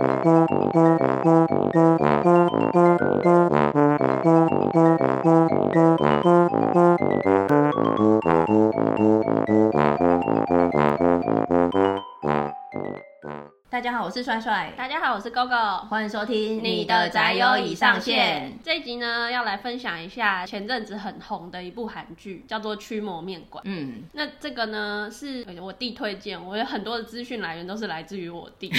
Thank you. 大家好，我是帅帅。大家好，我是 GoGo。欢迎收听你的宅友已上线。这一集呢，要来分享一下前阵子很红的一部韩剧，叫做《驱魔面馆》。嗯，那这个呢是我弟推荐，我有很多的资讯来源都是来自于我弟。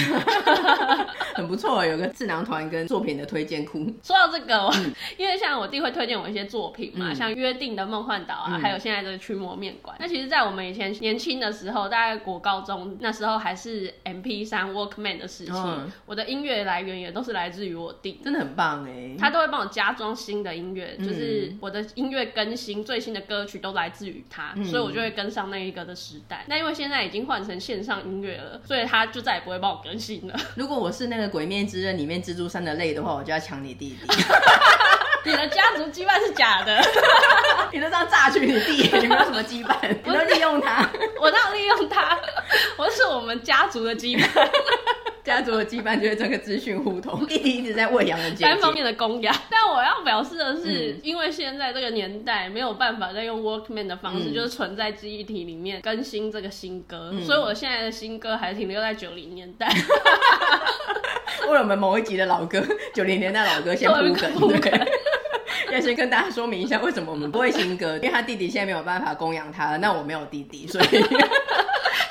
很不错，有个智囊团跟作品的推荐库。说到这个，嗯、因为像我弟会推荐我一些作品嘛，嗯、像《约定的梦幻岛》啊，嗯、还有现在这个《驱魔面馆》。那其实，在我们以前年轻的时候，大概国高中那时候还是 MP3 Walk。Man 的事情，嗯、我的音乐来源也都是来自于我弟，真的很棒哎，他都会帮我加装新的音乐，嗯、就是我的音乐更新最新的歌曲都来自于他，嗯、所以我就会跟上那一个的时代。那因为现在已经换成线上音乐了，所以他就再也不会帮我更新了。如果我是那个《鬼面之刃》里面蜘蛛山的泪的话，我就要抢你弟弟。你的家族羁绊是假的，你都这样榨取你弟，你没有什么羁绊，你都利用他。我哪有利用他？我是我们家族的羁绊。家族的羁绊就是这个资讯互通，弟弟一直在喂养人，单方面的供养。但我要表示的是，嗯、因为现在这个年代没有办法再用 Walkman 的方式，嗯、就是存在记忆体里面更新这个新歌，嗯、所以我现在的新歌还停留在九零年代。为了我们某一集的老歌，九零年代老歌先铺梗，对。要先跟大家说明一下，为什么我们不会新歌，因为他弟弟现在没有办法供养他了，那我没有弟弟，所以。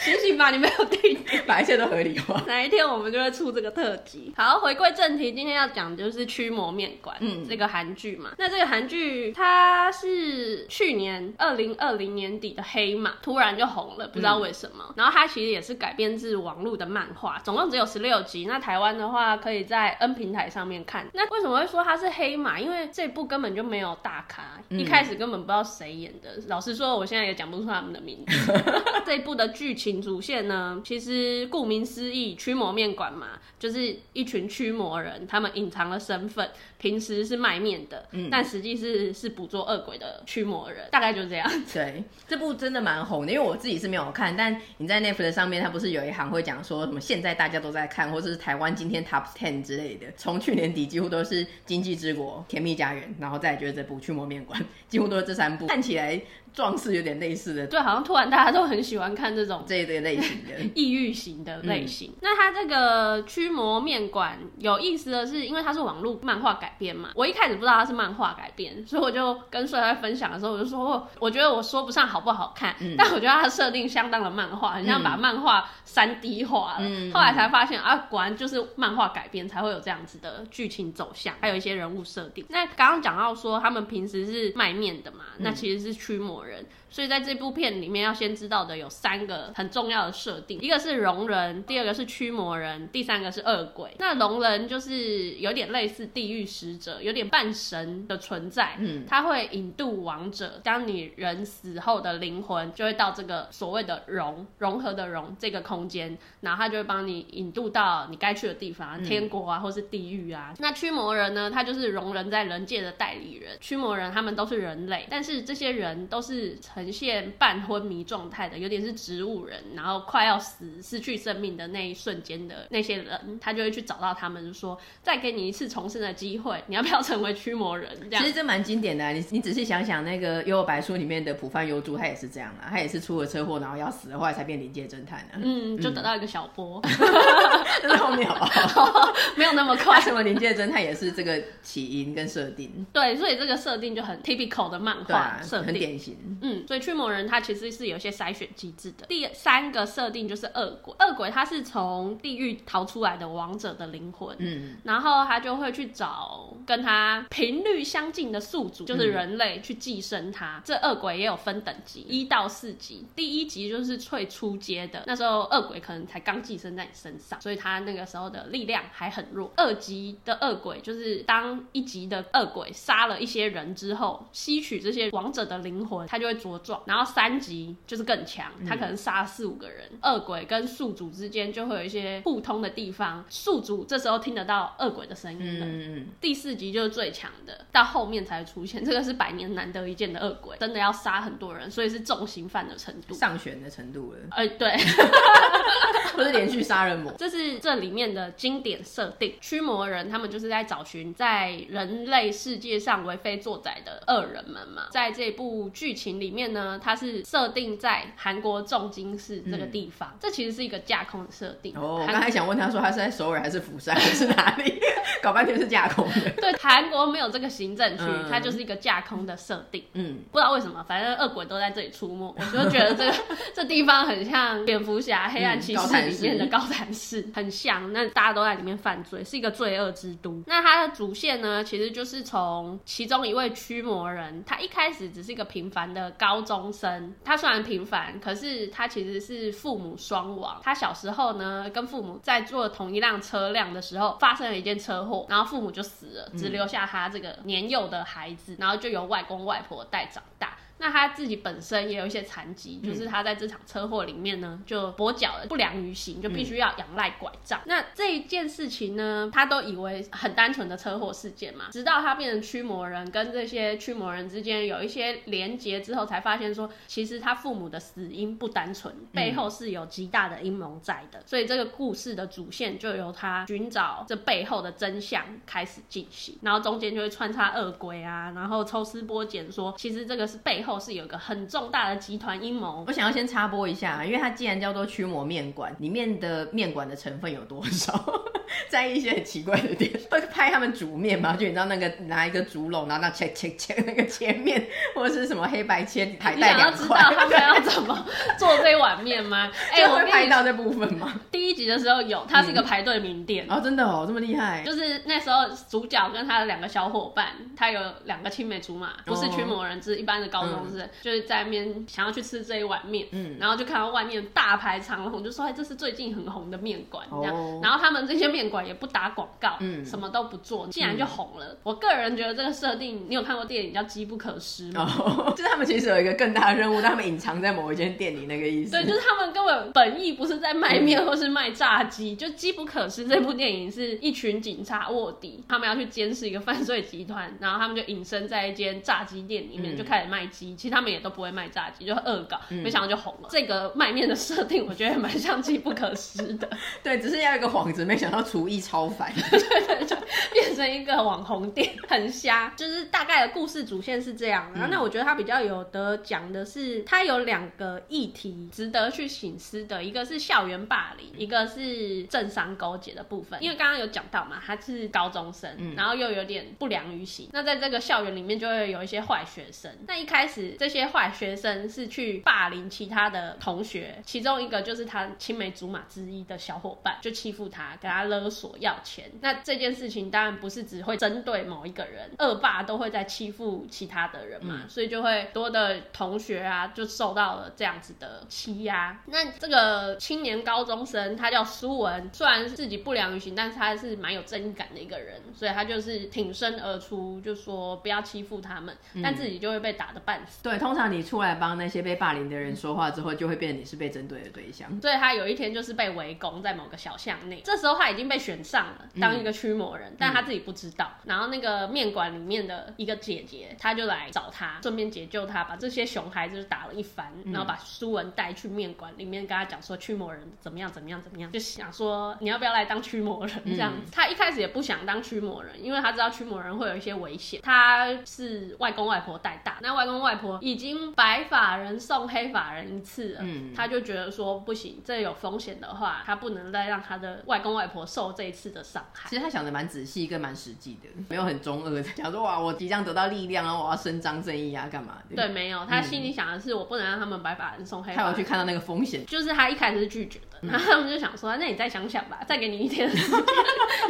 醒醒吧，你没有弟弟，把一切都合理化。哪一天我们就会出这个特辑。好，回归正题，今天要讲的就是《驱魔面馆》嗯，这个韩剧嘛。那这个韩剧它是去年二零二零年底的黑马，突然就红了，不知道为什么。嗯、然后它其实也是改编自网络的漫画，总共只有十六集。那台湾的话，可以在 N 平台上面看。那为什么会说它是黑马？因为这部根本就没有大咖，嗯、一开始根本不知道谁演的。老实说，我现在也讲不出他们的名字。这一部的剧情。主线呢，其实顾名思义，驱魔面馆嘛，就是一群驱魔人，他们隐藏了身份，平时是卖面的，嗯，但实际是是捕捉恶鬼的驱魔人，大概就是这样。对，这部真的蛮红的，因为我自己是没有看，但你在 Netflix 上面，它不是有一行会讲说什么现在大家都在看，或者是台湾今天 Top Ten 之类的，从去年底几乎都是《经济之国》、《甜蜜家园》，然后再就是这部《驱魔面馆》，几乎都是这三部，看起来。壮士有点类似的，对，好像突然大家都很喜欢看这种这一类类型的 异域型的类型。嗯、那它这个驱魔面馆有意思的是，因为它是网络漫画改编嘛，我一开始不知道它是漫画改编，所以我就跟帅帅分享的时候，我就说，我觉得我说不上好不好看，嗯、但我觉得它的设定相当的漫画，很像把漫画三 D 化了。嗯、后来才发现啊，果然就是漫画改编才会有这样子的剧情走向，还有一些人物设定。那刚刚讲到说他们平时是卖面的嘛，嗯、那其实是驱魔人，所以在这部片里面要先知道的有三个很重要的设定，一个是容人，第二个是驱魔人，第三个是恶鬼。那容人就是有点类似地狱使者，有点半神的存在，嗯，他会引渡亡者，当你人死后的灵魂就会到这个所谓的融融合的融这个空间，然后他就会帮你引渡到你该去的地方，天国啊，或是地狱啊。嗯、那驱魔人呢，他就是容人在人界的代理人，驱魔人他们都是人类，但是这些人都是。呈现半昏迷状态的，有点是植物人，然后快要死、失去生命的那一瞬间的那些人，他就会去找到他们，说再给你一次重生的机会，你要不要成为驱魔人？这样其实这蛮经典的、啊。你你仔细想想，那个《幽游白书》里面的浦饭幽助，他也是这样啊，他也是出了车祸，然后要死了，后来才变临界侦探的、啊。嗯，就得到一个小波，就在后面好不好？没有那么快。什么临界侦探也是这个起因跟设定。对，所以这个设定就很 typical 的漫画设定、啊，很典型。嗯。所以驱魔人他其实是有一些筛选机制的。第三个设定就是恶鬼，恶鬼他是从地狱逃出来的王者的灵魂，嗯，然后他就会去找跟他频率相近的宿主，就是人类去寄生他。嗯、这恶鬼也有分等级，一到四级。第一级就是最初阶的，那时候恶鬼可能才刚寄生在你身上，所以他那个时候的力量还很弱。二级的恶鬼就是当一级的恶鬼杀了一些人之后，吸取这些王者的灵魂，他就会着。然后三级就是更强，他可能杀四四五个人，恶鬼跟宿主之间就会有一些互通的地方，宿主这时候听得到恶鬼的声音了。嗯，第四集就是最强的，到后面才出现，这个是百年难得一见的恶鬼，真的要杀很多人，所以是重刑犯的程度，上悬的程度了。哎、呃，对，不是连续杀人魔，这是这里面的经典设定。驱魔人他们就是在找寻在人类世界上为非作歹的恶人们嘛，在这部剧情里面呢，它是设定在韩国重金市这个地方，嗯、这其实是一个架空的设定。哦，我刚才想问他说，他是在首尔还是釜山还是哪里？搞半天是架空的。对，韩国没有这个行政区，嗯、它就是一个架空的设定。嗯，不知道为什么，反正恶鬼都在这里出没，我就觉得这个 这地方很像蝙蝠侠黑暗骑士里面的高谭市，很像。那大家都在里面犯罪，是一个罪恶之都。那它的主线呢，其实就是从其中一位驱魔人，他一开始只是一个平凡的高中生。他虽然平凡，可是他其实是父母双亡。他小时候呢，跟父母在坐同一辆车辆的时候，发生了一件车祸，然后父母就死了，只留下他这个年幼的孩子，然后就由外公外婆带长大。那他自己本身也有一些残疾，就是他在这场车祸里面呢，就跛脚了，不良于行，就必须要仰赖拐杖。嗯、那这一件事情呢，他都以为很单纯的车祸事件嘛，直到他变成驱魔人，跟这些驱魔人之间有一些连结之后，才发现说，其实他父母的死因不单纯，背后是有极大的阴谋在的。嗯、所以这个故事的主线就由他寻找这背后的真相开始进行，然后中间就会穿插恶鬼啊，然后抽丝剥茧说，其实这个是背后。是有一个很重大的集团阴谋。我想要先插播一下，因为它既然叫做驱魔面馆，里面的面馆的成分有多少？在一些很奇怪的点，会拍他们煮面吗？就你知道那个拿一个竹笼，然后那切切切那个切面，或者是什么黑白切海带两块。你想要知道他们要 怎么做这碗面吗？哎，我会拍到这部分吗？第一集的时候有，它是一个排队名店。哦，真的哦，这么厉害。就是那时候主角跟他的两个小伙伴，他有两个青梅竹马，不是驱魔人，只是一般的高中生，就是在面想要去吃这一碗面，嗯，然后就看到外面大排长龙，就说哎，这是最近很红的面馆，这样。然后他们这些面馆也不打广告，嗯，什么都不做，竟然就红了。我个人觉得这个设定，你有看过电影叫《机不可失》吗？哦，就是他们其实有一个更大的任务，但他们隐藏在某一间店里那个意思。对，就是他们根本本意不是在卖面或是卖炸鸡，就《机不可失》这部电影是一群警察卧底，他们要去监视一个犯罪集团，然后他们就隐身在一间炸鸡店里面，就开始卖鸡。其实他们也都不会卖炸鸡，就恶搞，没想到就红了。这个卖面的设定，我觉得蛮像《机不可失》的。对，只是要一个幌子，没想到厨艺超凡。对对对，变成一个网红店，很瞎。就是大概的故事主线是这样。然后，那我觉得他比较有得讲的是，他有两个议题值得去醒思的，一个是校园霸凌，一个是政商勾结的部分。因为刚刚有讲到嘛，他是高中生，然后又有点不良于行。那在这个校园里面，就会有一些坏学生。那一开始，这些坏学生是去霸凌其他的同学，其中一个就是他青梅竹马之一的小伙伴，就欺负他，给他勒索要钱。那这件事情当然不是只会针对某一个人，恶霸都会在欺负其他的人嘛，嗯、所以就会多的同学啊就受到了这样子的欺压。那这个青年高中生他叫苏文，虽然是自己不良于行，但是他是蛮有正义感的一个人，所以他就是挺身而出，就说不要欺负他们，嗯、但自己就会被打的半死。对，通常你出来帮那些被霸凌的人说话之后，就会变成你是被针对的对象。所以他有一天就是被围攻在某个小巷内，这时候他已经被选上了。当一个驱魔人，嗯、但他自己不知道。然后那个面馆里面的一个姐姐，她就来找他，顺便解救他，把这些熊孩子打了一番，嗯、然后把苏文带去面馆里面，跟他讲说驱魔人怎么样怎么样怎么样，就想说你要不要来当驱魔人这样子。嗯、他一开始也不想当驱魔人，因为他知道驱魔人会有一些危险。他是外公外婆带大，那外公外婆已经白发人送黑发人一次了，嗯、他就觉得说不行，这有风险的话，他不能再让他的外公外婆受这一次的伤害。其实他想的蛮仔细，跟蛮实际的，没有很中二的，想说哇，我即将得到力量啊，我要伸张正义啊，干嘛的？对，没有，他心里想的是，我不能让他们白把人送黑。他有去看到那个风险，就是他一开始是拒绝的。然后他们就想说，那你再想想吧，再给你一天的时间，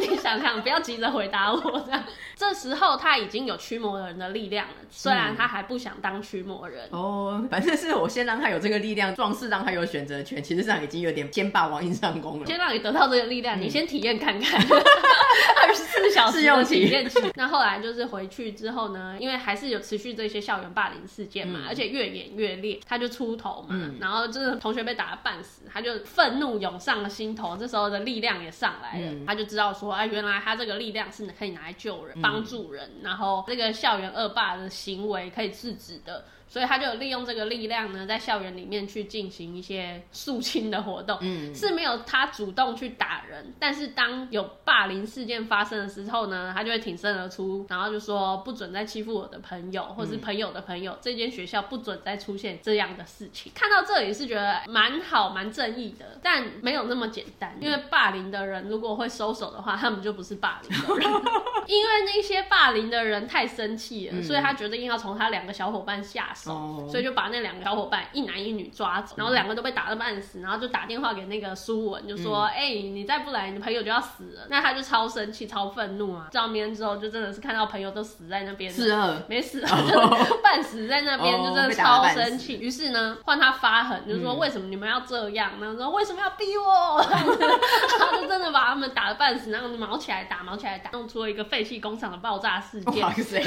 你想想，不要急着回答我这样。这时候他已经有驱魔人的力量了，虽然他还不想当驱魔人。嗯、哦，反正是我先让他有这个力量，壮士让他有选择权，其实上已经有点先霸王硬上弓了。先让你得到这个力量，嗯、你先体验看看，二十四小时用体验期。那后来就是回去之后呢，因为还是有持续这些校园霸凌事件嘛，嗯、而且越演越烈，他就出头嘛，嗯、然后真的同学被打得半死，他就愤怒涌上了心头，这时候的力量也上来了，嗯、他就知道说，哎，原来他这个力量是可以拿来救人、帮、嗯、助人，然后这个校园恶霸的行为可以制止的。所以他就利用这个力量呢，在校园里面去进行一些肃清的活动，嗯，是没有他主动去打人，但是当有霸凌事件发生的时候呢，他就会挺身而出，然后就说不准再欺负我的朋友，或是朋友的朋友，嗯、这间学校不准再出现这样的事情。看到这里是觉得蛮好、蛮正义的，但没有那么简单，因为霸凌的人如果会收手的话，他们就不是霸凌的人，因为那些霸凌的人太生气了，嗯、所以他决定要从他两个小伙伴下手。Oh. 所以就把那两个小伙伴一男一女抓走，然后两个都被打得半死，然后就打电话给那个苏文，就说：“哎、嗯欸，你再不来，你的朋友就要死了。”那他就超生气、超愤怒啊！照面之后，就真的是看到朋友都死在那边，是啊，没死，啊，就 半死在那边，就真的超生气。于、oh. 是呢，换他发狠，就是说：“为什么你们要这样？”然后说：“为什么要逼我？” 他就真的把他们打得半死，然后毛起来打，毛起来打，弄出了一个废弃工厂的爆炸事件。哇塞！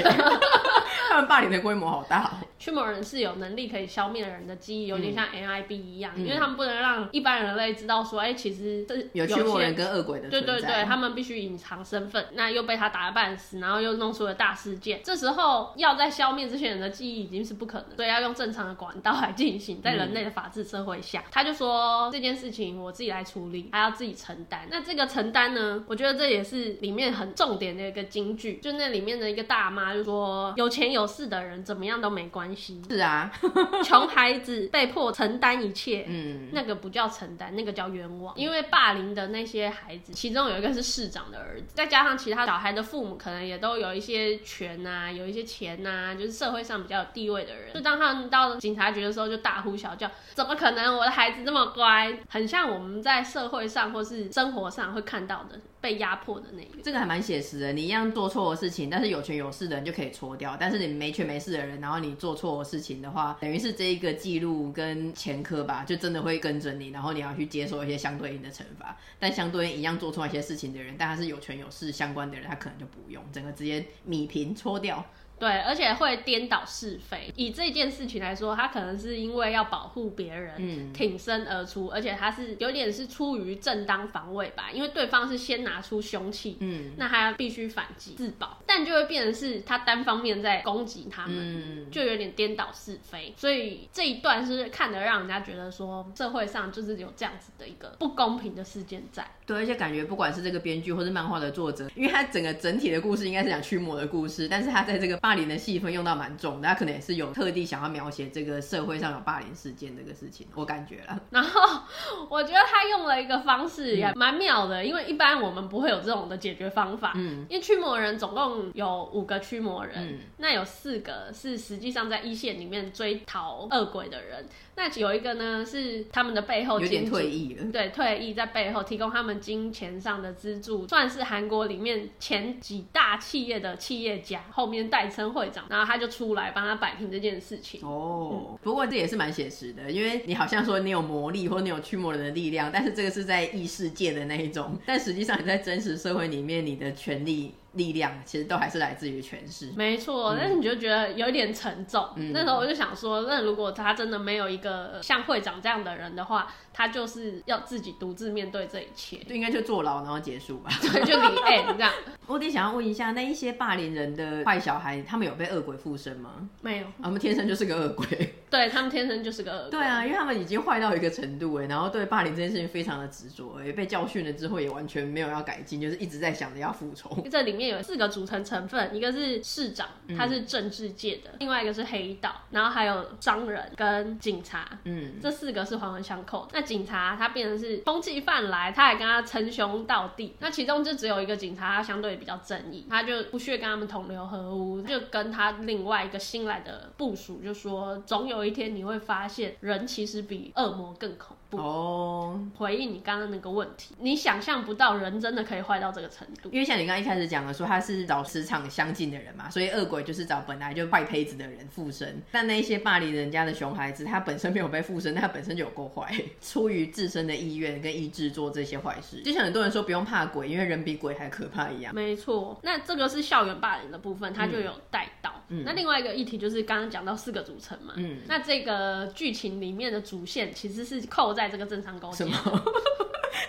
他们霸凌的规模好大。驱魔人是有能力可以消灭人的记忆，有点像 NIB 一样，嗯、因为他们不能让一般人类知道说，哎、欸，其实这有驱魔人跟恶鬼的对对对，他们必须隐藏身份。那又被他打了半死，然后又弄出了大事件。这时候要再消灭这些人的记忆已经是不可能，所以要用正常的管道来进行。在人类的法治社会下，嗯、他就说这件事情我自己来处理，还要自己承担。那这个承担呢，我觉得这也是里面很重点的一个金句，就那里面的一个大妈就说，有钱有势的人怎么样都没关系。是啊。穷孩子被迫承担一切，嗯，那个不叫承担，那个叫冤枉。因为霸凌的那些孩子，其中有一个是市长的儿子，再加上其他小孩的父母，可能也都有一些权呐、啊，有一些钱呐、啊，就是社会上比较有地位的人。就当他们到警察局的时候，就大呼小叫：“怎么可能？我的孩子这么乖！”很像我们在社会上或是生活上会看到的。被压迫的那个，这个还蛮写实的。你一样做错的事情，但是有权有势的人就可以搓掉，但是你没权没势的人，然后你做错的事情的话，等于是这一个记录跟前科吧，就真的会跟着你，然后你要去接受一些相对应的惩罚。但相对应一样做错一些事情的人，但他是有权有势相关的人，他可能就不用，整个直接米平搓掉。对，而且会颠倒是非。以这件事情来说，他可能是因为要保护别人，嗯，挺身而出，而且他是有点是出于正当防卫吧，因为对方是先拿出凶器，嗯，那他必须反击自保，但就会变成是他单方面在攻击他们，嗯，就有点颠倒是非。所以这一段是看得让人家觉得说，社会上就是有这样子的一个不公平的事件在。对，而且感觉不管是这个编剧或是漫画的作者，因为他整个整体的故事应该是讲驱魔的故事，但是他在这个。霸凌的戏份用到蛮重的，他可能也是有特地想要描写这个社会上有霸凌事件这个事情，我感觉了。然后我觉得他用了一个方式也蛮妙的，嗯、因为一般我们不会有这种的解决方法。嗯，因为驱魔人总共有五个驱魔人，嗯、那有四个是实际上在一线里面追逃恶鬼的人，那有一个呢是他们的背后有点退役了，对，退役在背后提供他们金钱上的资助，算是韩国里面前几大企业的企业家，后面带。称会长，然后他就出来帮他摆平这件事情。哦，不过这也是蛮写实的，因为你好像说你有魔力或你有驱魔人的力量，但是这个是在异世界的那一种，但实际上你在真实社会里面，你的权利。力量其实都还是来自于权势，没错。嗯、但是你就觉得有一点沉重。嗯、那时候我就想说，那如果他真的没有一个像会长这样的人的话，他就是要自己独自面对这一切，就应该就坐牢然后结束吧。对，就离 end 这样。我得想要问一下，那一些霸凌人的坏小孩，他们有被恶鬼附身吗？没有，他们天生就是个恶鬼。对，他们天生就是个恶鬼。对啊，因为他们已经坏到一个程度哎，然后对霸凌这件事情非常的执着哎，被教训了之后也完全没有要改进，就是一直在想着要复仇。这里面有四个组成成分，一个是市长，他是政治界的；嗯、另外一个是黑道，然后还有商人跟警察。嗯，这四个是环环相扣。那警察他变成是通缉犯来，他还跟他称兄道弟。那其中就只有一个警察，他相对比较正义，他就不屑跟他们同流合污，就跟他另外一个新来的部署就说，总有。有一天你会发现，人其实比恶魔更恐怖。哦，回应你刚刚那个问题，你想象不到人真的可以坏到这个程度。因为像你刚刚一开始讲的说，他是找磁场相近的人嘛，所以恶鬼就是找本来就坏胚子的人附身。但那一些霸凌人家的熊孩子，他本身没有被附身，但他本身就有够坏，出于自身的意愿跟意志做这些坏事。就像很多人说不用怕鬼，因为人比鬼还可怕一样。没错，那这个是校园霸凌的部分，他就有带到。嗯，那另外一个议题就是刚刚讲到四个组成嘛。嗯，那这个剧情里面的主线其实是扣在这个正常勾结。什么？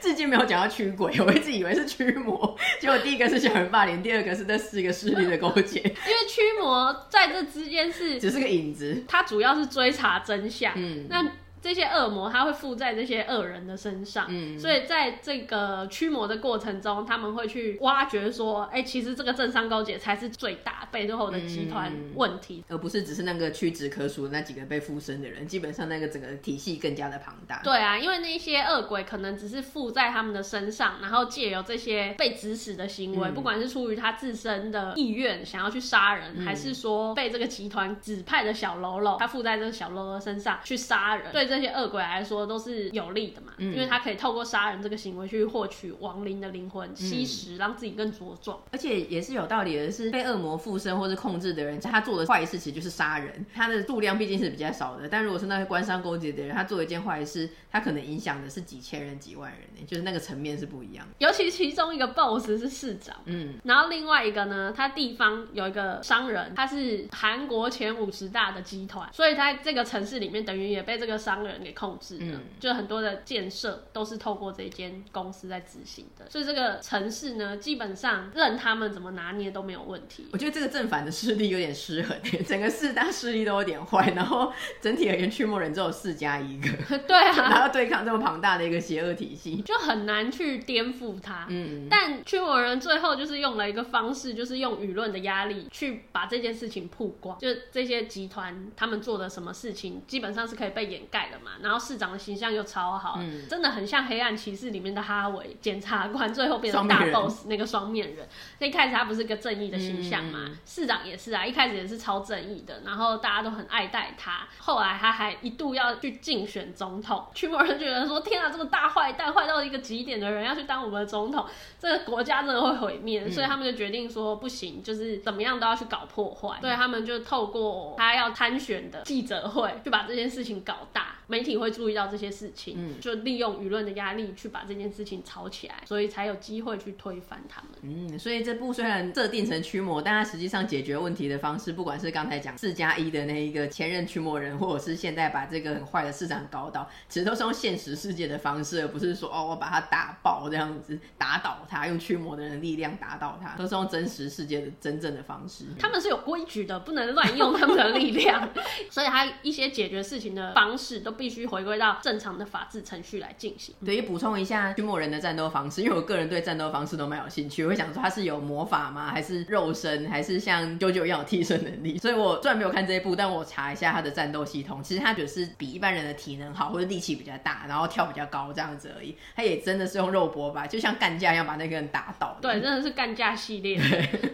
至今没有讲到驱鬼，我一直以为是驱魔。结果第一个是小人霸凌，第二个是这四个势力的勾结。因为驱魔在这之间是只是个影子，它主要是追查真相。嗯，那。这些恶魔他会附在这些恶人的身上，嗯，所以在这个驱魔的过程中，他们会去挖掘说，哎、欸，其实这个政商勾结才是最大背后的集团问题，而不是只是那个屈指可数的那几个被附身的人。基本上那个整个体系更加的庞大。对啊，因为那些恶鬼可能只是附在他们的身上，然后借由这些被指使的行为，嗯、不管是出于他自身的意愿想要去杀人，嗯、还是说被这个集团指派的小喽啰，他附在这个小喽啰身上去杀人，对。这些恶鬼来说都是有利的嘛，嗯、因为他可以透过杀人这个行为去获取亡灵的灵魂，吸食，让自己更茁壮。而且也是有道理的，是被恶魔附身或是控制的人，他做的坏事其实就是杀人。他的数量毕竟是比较少的，但如果是那些官商勾结的人，他做一件坏事，他可能影响的是几千人、几万人呢，就是那个层面是不一样。尤其其中一个 boss 是市长，嗯，然后另外一个呢，他地方有一个商人，他是韩国前五十大的集团，所以他这个城市里面等于也被这个商人给控。控制的，嗯、就很多的建设都是透过这间公司在执行的，所以这个城市呢，基本上任他们怎么拿捏都没有问题。我觉得这个正反的势力有点失衡，整个四大势力都有点坏，然后整体而言，驱魔人只有四加一个，对啊，然后对抗这么庞大的一个邪恶体系，就很难去颠覆它。嗯，但驱魔人最后就是用了一个方式，就是用舆论的压力去把这件事情曝光，就这些集团他们做的什么事情，基本上是可以被掩盖的嘛，然后。市长的形象又超好，嗯、真的很像《黑暗骑士》里面的哈维检察官，最后变成大 boss 那个双面人。那一开始他不是个正义的形象嘛？嗯、市长也是啊，一开始也是超正义的，然后大家都很爱戴他。后来他还一度要去竞选总统，驱魔人觉得说：“天啊，这个大坏蛋，坏到一个极点的人要去当我们的总统，这个国家真的会毁灭。嗯”所以他们就决定说：“不行，就是怎么样都要去搞破坏。”所以他们就透过他要参选的记者会，去把这件事情搞大，媒体会。注意到这些事情，嗯、就利用舆论的压力去把这件事情炒起来，所以才有机会去推翻他们。嗯，所以这部虽然设定成驱魔，但它实际上解决问题的方式，不管是刚才讲四加一的那一个前任驱魔人，或者是现在把这个很坏的市长搞倒，其实都是用现实世界的方式，而不是说哦，我把他打爆这样子，打倒他，用驱魔的人的力量打倒他，都是用真实世界的真正的方式。他们是有规矩的，不能乱用他们的力量，所以他一些解决事情的方式都必须。回归到正常的法治程序来进行。对，补充一下驱魔人的战斗方式，因为我个人对战斗方式都蛮有兴趣。我会想说他是有魔法吗？还是肉身？还是像 JoJo 一样有替身能力？所以我虽然没有看这一部，但我查一下他的战斗系统，其实他只是比一般人的体能好，或者力气比较大，然后跳比较高这样子而已。他也真的是用肉搏吧，就像干架一样把那个人打倒。对，真的是干架系列。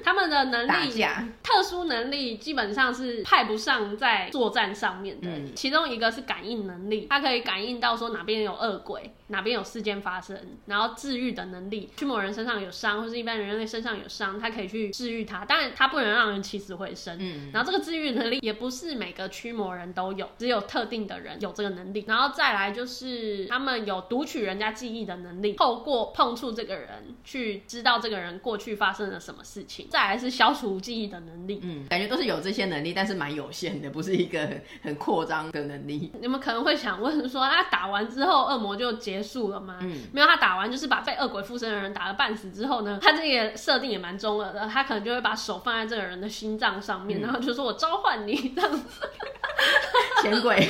他们的能力，特殊能力基本上是派不上在作战上面的。嗯、其中一个是感应能力。它可以感应到说哪边有恶鬼，哪边有事件发生，然后治愈的能力，驱魔人身上有伤，或是一般人类身上有伤，他可以去治愈他。当然，它不能让人起死回生。嗯，然后这个治愈能力也不是每个驱魔人都有，只有特定的人有这个能力。然后再来就是他们有读取人家记忆的能力，透过碰触这个人去知道这个人过去发生了什么事情。再来是消除记忆的能力。嗯，感觉都是有这些能力，但是蛮有限的，不是一个很很扩张的能力。你们可能会想。问说他打完之后恶魔就结束了吗？嗯，没有，他打完就是把被恶鬼附身的人打了半死之后呢，他这个设定也蛮中二的，他可能就会把手放在这个人的心脏上面，嗯、然后就说我召唤你这样子。钱鬼，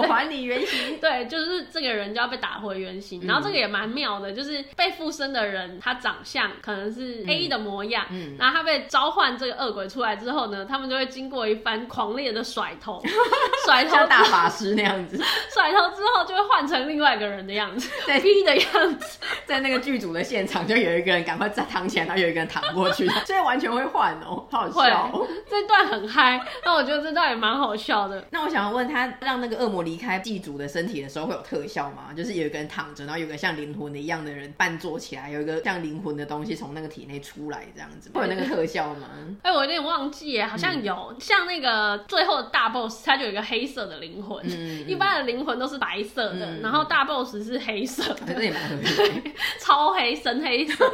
我还你原形。对，就是这个人就要被打回原形。然后这个也蛮妙的，就是被附身的人，他长相可能是 A 的模样，嗯，然后他被召唤这个恶鬼出来之后呢，他们就会经过一番狂烈的甩头，甩头像大法师那样子，甩头之后就会换成另外一个人的样子，在 B 的样子，在那个剧组的现场就有一个人赶快再躺起来，然后有一个人躺过去，所以完全会换哦，好笑。哦，这段很嗨，那我觉得这段也蛮好笑的。那我想要问他，让那个恶魔离开祭祖的身体的时候会有特效吗？就是有一个人躺着，然后有个像灵魂的一样的人半坐起来，有一个像灵魂的东西从那个体内出来，这样子会有那个特效吗？哎、欸，我有点忘记耶，好像有，嗯、像那个最后的大 boss，他就有一个黑色的灵魂，嗯、一般的灵魂都是白色的，嗯、然后大 boss 是黑色的，这也蛮合理的，超黑深黑色。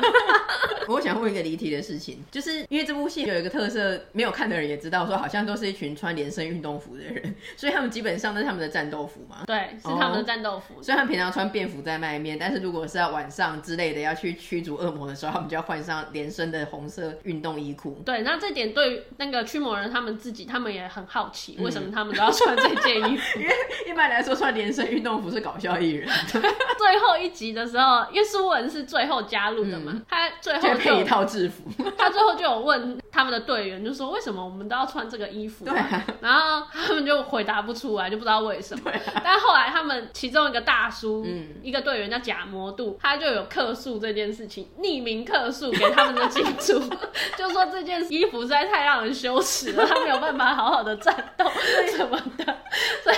我想问一个离题的事情，就是因为这部戏有一个特色，没有看的人也知道，说好像都是一群穿连身运动服的人，所以他们基本上都是他们的战斗服嘛。对，是他们的战斗服。虽然、哦、平常穿便服在外面，但是如果是在晚上之类的要去驱逐恶魔的时候，他们就要换上连身的红色运动衣裤。对，那这点对于那个驱魔人他们自己，他们也很好奇，为什么他们都要穿这件衣服？因为一般来说穿连身运动服是搞笑艺人。最后一集的时候，因为苏文是最后加入的嘛，嗯、他最后就配一套制服，他最后就有问他们的队员，就说为什么我们都要穿这个衣服？对、啊，然后他们就回答不出来，就不知道为什么。啊、但后来他们其中一个大叔，嗯、一个队员叫贾魔度，他就有客诉这件事情，匿名客诉给他们的金主，就说这件衣服实在太让人羞耻了，他没有办法好好的战斗什么的，所以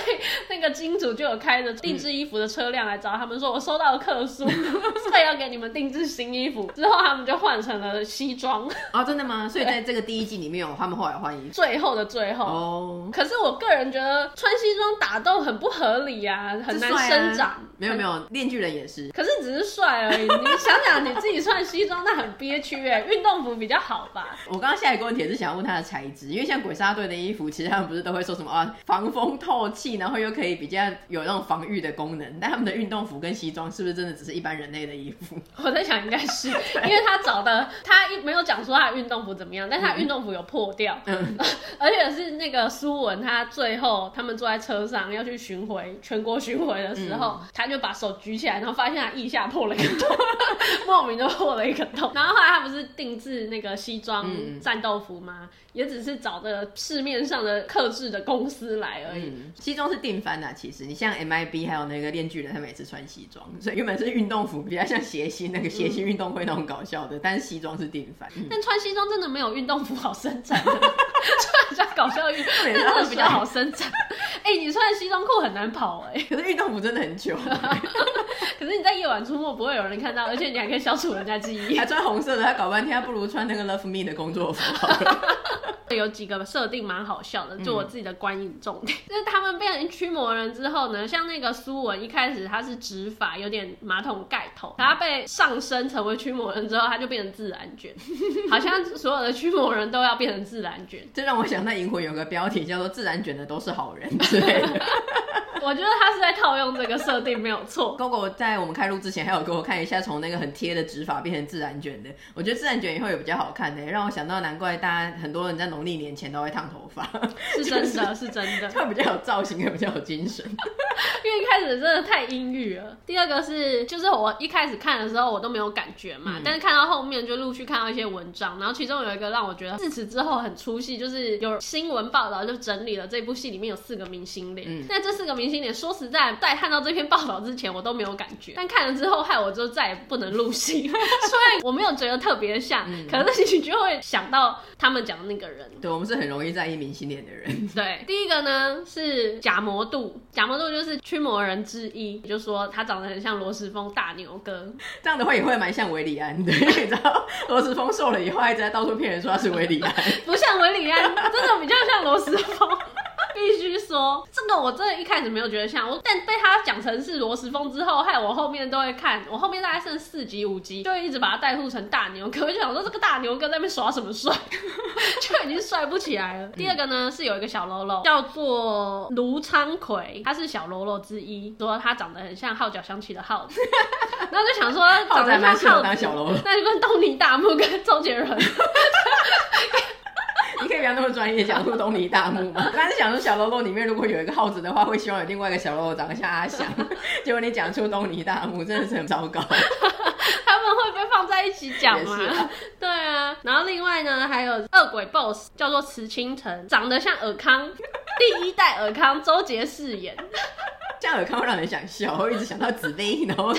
那个金主就有开着定制衣服的车辆来找他们，说我收到了客诉，所以要给你们定制新衣服。之后他们就换成了西装。啊，真的吗？所以在这个第一季里面有他们后来换衣服，最后的最后哦。可是我个人觉得穿西装打斗很不合理啊，很难伸展。没有没有，链锯人也是，可是只是帅而已。你想想你自己穿西装，那很憋屈哎，运动服比较好吧？我刚刚下一个问题也是想要问他的材质，因为像鬼杀队的衣服，其实他们不是都会说什么啊，防风透气，然后又可以比较有那种防御的功能。但他们的运动服跟西装是不是真的只是一般人类的衣服？我在想应该是，因为他找的他一没有讲说他的运动服怎么样，但他运动服有破掉，嗯，而且是那个苏文，他最后他们坐在车上要去巡回全国巡回的时候，嗯、他就把手举起来，然后发现他腋下破了一个洞，莫名的破了一个洞。然后后来他不是定制那个西装战斗服吗？嗯、也只是找的市面上的克制的公司来而已。嗯、西装是定番的，其实你像 MIB 还有那个链锯人，他每次穿西装，所以原本是运动服，比较像谐星那个谐星运动会那种搞笑的，嗯、但是西装是定番。但穿西装真的没有运动服好伸展，穿比较搞笑运，但真的比较好伸展。哎、欸，你穿西装裤很难跑哎、欸，可是运动服真的很久。可是你在夜晚出没不会有人看到，而且你还可以消除人家记忆。还穿红色的，他搞半天，他不如穿那个 Love Me 的工作服。有几个设定蛮好笑的，就我自己的观影重点。就是他们变成驱魔人之后呢，像那个苏文一开始他是直发，有点马桶盖头，他被上升成为驱魔人之后，他就变成自然卷，好像所有的驱魔人都要变成自然卷。这让我想到《银魂》有个标题叫做“自然卷的都是好人”之类的。我觉得他是在套用这个设定没有错。Gogo 在我们开录之前还有给我看一下从那个很贴的直发变成自然卷的，我觉得自然卷以后也比较好看的，让我想到难怪大家很多人在农历年前都会烫头发，是真的，是真的，它比较有造型，也比较有精神。因为一开始真的太阴郁了。第二个是，就是我一开始看的时候我都没有感觉嘛，嗯、但是看到后面就陆续看到一些文章，然后其中有一个让我觉得自此之后很出戏，就是有新闻报道就整理了这部戏里面有四个明星脸，嗯、这四个明星。今年说实在，在看到这篇报道之前，我都没有感觉，但看了之后，害我就再也不能入戏。虽然我没有觉得特别像，嗯、可是你就会想到他们讲的那个人。对，我们是很容易在意明星脸的人。对，第一个呢是假魔度，假魔度就是驱魔人之一，就说他长得很像罗时丰大牛哥。这样的话也会蛮像韦礼安 的，你知道罗时丰瘦了以后，还一直在到处骗人说他是韦礼安，不像韦礼安，真的比较像罗时丰。必须说，这个我真的一开始没有觉得像我，但被他讲成是罗时峰之后，害我后面都会看。我后面大概剩四集五集，就会一直把他带入成大牛哥，我就想说这个大牛哥在那边耍什么帅，就已经帅不起来了。嗯、第二个呢是有一个小喽啰，叫做卢昌奎，他是小喽啰之一，说他长得很像号角响起的号子，然后就想说长得像号子，那就跟东尼大木跟周杰伦。你可以不要那么专业讲出东尼大木吗？我刚才想说小喽啰里面如果有一个耗子的话，会希望有另外一个小喽啰长得像阿翔，结果你讲出东尼大木，真的是很糟糕。他们会被放在一起讲吗？啊对啊，然后另外呢，还有恶鬼 BOSS 叫做池清晨，长得像尔康，第一代尔康，周杰饰演。这样尔康会让人想笑，会一直想到紫薇，然后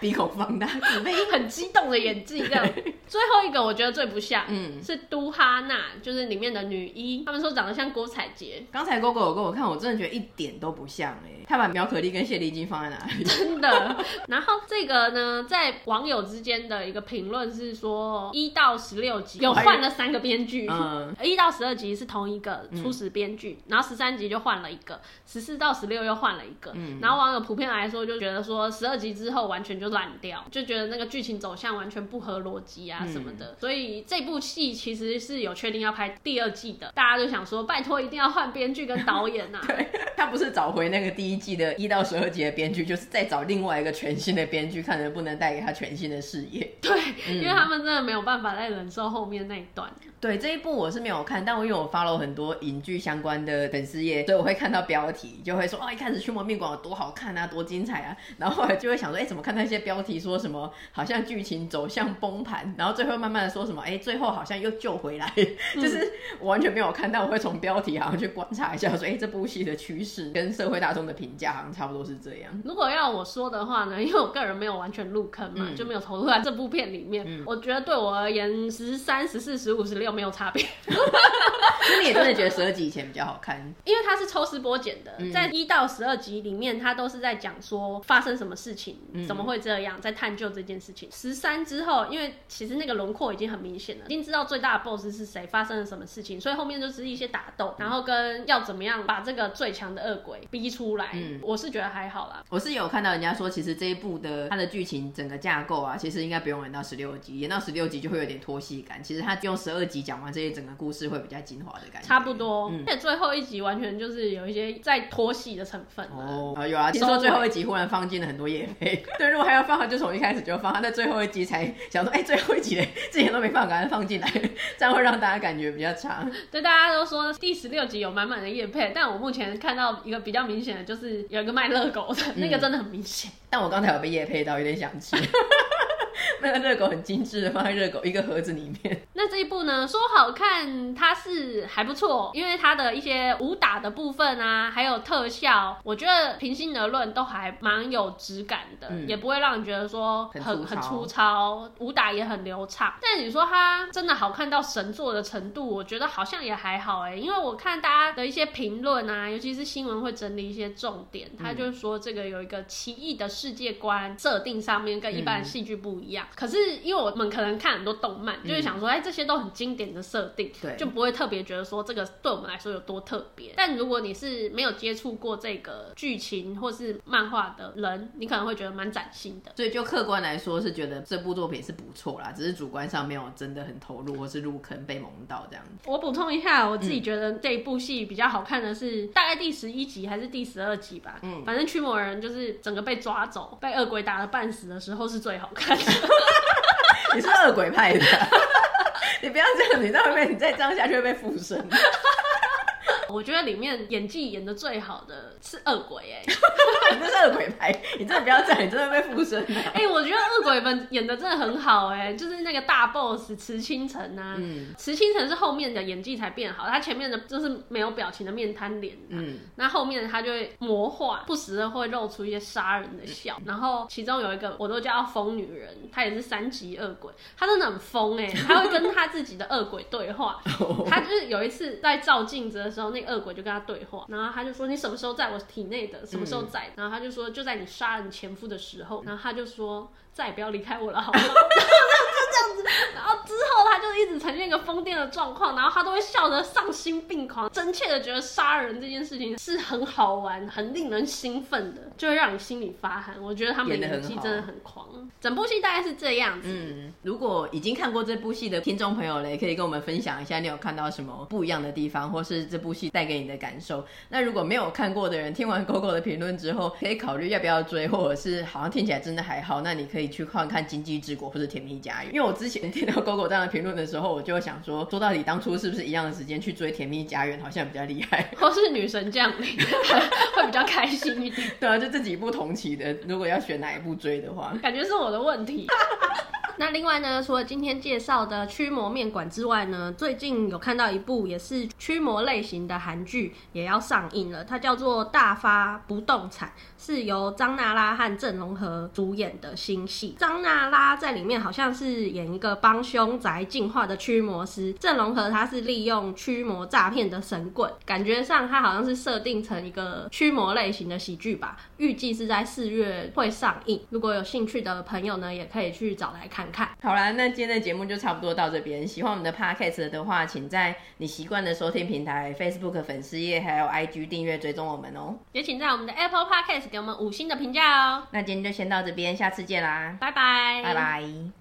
鼻孔放大，紫薇很激动的演技这样。最后一个我觉得最不像，嗯，是都哈娜，就是里面的女一，他们说长得像郭采洁。刚才 GoGo 有给我看，我真的觉得一点都不像哎、欸。他把苗可丽跟谢丽金放在哪里？真的。然后这个呢，在网友之间的一个评论是说，一到十六集有换了三个编剧，嗯，一到十二集是同一个初始编剧，然后十三集就换了一个，十四到十六又换了一个。嗯然后网友普遍来说就觉得说十二集之后完全就烂掉，就觉得那个剧情走向完全不合逻辑啊什么的。嗯、所以这部戏其实是有确定要拍第二季的，大家就想说拜托一定要换编剧跟导演呐、啊。对，他不是找回那个第一季的一到十二集的编剧，就是再找另外一个全新的编剧，看能不能带给他全新的视野。对，嗯、因为他们真的没有办法再忍受后面那一段。对，这一部我是没有看，但我因为我 follow 很多影剧相关的粉丝页，所以我会看到标题就会说哦，一开始驱魔面馆有多好看啊，多精彩啊，然后后来就会想说，哎，怎么看那些标题说什么好像剧情走向崩盘，然后最后慢慢的说什么，哎，最后好像又救回来，嗯、就是我完全没有看，但我会从标题好像去观察一下，说哎，这部戏的趋势跟社会大众的评价好像差不多是这样。如果要我说的话呢，因为我个人没有完全入坑嘛，嗯、就没有投入在这部片里面，嗯、我觉得对我而言，十三、十四、十五、十六没有差别。那你也真的觉得十二集以前比较好看？因为它是抽丝剥茧的，嗯、在一到十二集里面，它都是在讲说发生什么事情，嗯、怎么会这样，在探究这件事情。十三之后，因为其实那个轮廓已经很明显了，已经知道最大的 BOSS 是谁，发生了什么事情，所以后面就是一些打斗，然后跟要怎么样把这个最强的恶鬼逼出来。嗯，我是觉得还好啦。我是有看到人家说，其实这一部的它的剧情整个架构啊，其实应该不用演到十六集，演到十六集就会有点拖戏感。其实他用十二集讲完这些整个故事会比较精华的感觉，差不多。而且、嗯、最后一集完全就是有一些在拖戏的成分哦。啊，有啊，听说最后一集忽然放进了很多夜配。对，如果还要放，就从一开始就放。他在最后一集才想说，哎、欸，最后一集嘞，之前都没放，赶快放进来，这样会让大家感觉比较长。对，大家都说第十六集有满满的叶配，但我目前看到一个比较明显的，就是有一个卖热狗的，嗯、那个真的很明显。但我刚才有被叶配到，有点想吃。那个热狗很精致的放在热狗一个盒子里面。那这一部呢，说好看，它是还不错，因为它的一些武打的部分啊，还有特效，我觉得平心而论都还蛮有质感的，嗯、也不会让人觉得说很很粗，糙，武打也很流畅。但你说它真的好看到神作的程度，我觉得好像也还好哎、欸，因为我看大家的一些评论啊，尤其是新闻会整理一些重点，他就是说这个有一个奇异的世界观设定上面跟一般的戏剧不一样。嗯可是因为我们可能看很多动漫，嗯、就是想说，哎，这些都很经典的设定，对，就不会特别觉得说这个对我们来说有多特别。但如果你是没有接触过这个剧情或是漫画的人，你可能会觉得蛮崭新的。所以就客观来说，是觉得这部作品是不错啦，只是主观上没有真的很投入或是入坑被萌到这样。我补充一下，我自己觉得这一部戏比较好看的是、嗯、大概第十一集还是第十二集吧。嗯，反正驱魔人就是整个被抓走，被恶鬼打得半死的时候是最好看的。你是恶鬼派的，你不要这样，你在外面，你再这样下去会被附身。我觉得里面演技演的最好的是恶鬼哎、欸，你这是恶鬼牌，你真的不要这样，你真的被附身了。哎、欸，我觉得恶鬼们演的真的很好哎、欸，就是那个大 boss 池清晨啊，嗯，池清晨是后面的演技才变好，他前面的就是没有表情的面瘫脸，嗯，那后面他就会魔化，不时的会露出一些杀人的笑，然后其中有一个我都叫疯女人，她也是三级恶鬼，她真的很疯哎、欸，她会跟她自己的恶鬼对话，她就是有一次在照镜子的时候。那个恶鬼就跟他对话，然后他就说：“你什么时候在我体内的？什么时候在？”嗯、然后他就说：“就在你杀了你前夫的时候。”然后他就说：“再也不要离开我了，好吗？” 这样子，然后之后他就一直呈现一个疯癫的状况，然后他都会笑得丧心病狂，真切的觉得杀人这件事情是很好玩、很令人兴奋的，就会让你心里发寒。我觉得他们的演技真的很狂，整部戏大概是这样子。嗯，如果已经看过这部戏的听众朋友嘞，可以跟我们分享一下，你有看到什么不一样的地方，或是这部戏带给你的感受。那如果没有看过的人，听完 GoGo 的评论之后，可以考虑要不要追，或者是好像听起来真的还好，那你可以去看看《经济之国》或者《甜蜜家园》，因为我之前听到 GoGo 这样的评论的时候，我就想想说，说到底当初是不是一样的时间去追《甜蜜家园》好像比较厉害，或是女神降临会比较开心一点。对啊，就这几部同期的，如果要选哪一部追的话，感觉是我的问题。那另外呢，除了今天介绍的驱魔面馆之外呢，最近有看到一部也是驱魔类型的韩剧也要上映了，它叫做《大发不动产》，是由张娜拉和郑容和主演的新戏。张娜拉在里面好像是演一个帮凶宅进化的驱魔师，郑容和他是利用驱魔诈骗的神棍，感觉上他好像是设定成一个驱魔类型的喜剧吧。预计是在四月会上映，如果有兴趣的朋友呢，也可以去找来看。看好啦，那今天的节目就差不多到这边。喜欢我们的 podcast 的话，请在你习惯的收听平台 Facebook 粉丝页还有 IG 订阅追踪我们哦。也请在我们的 Apple Podcast 给我们五星的评价哦。那今天就先到这边，下次见啦，拜拜，拜拜。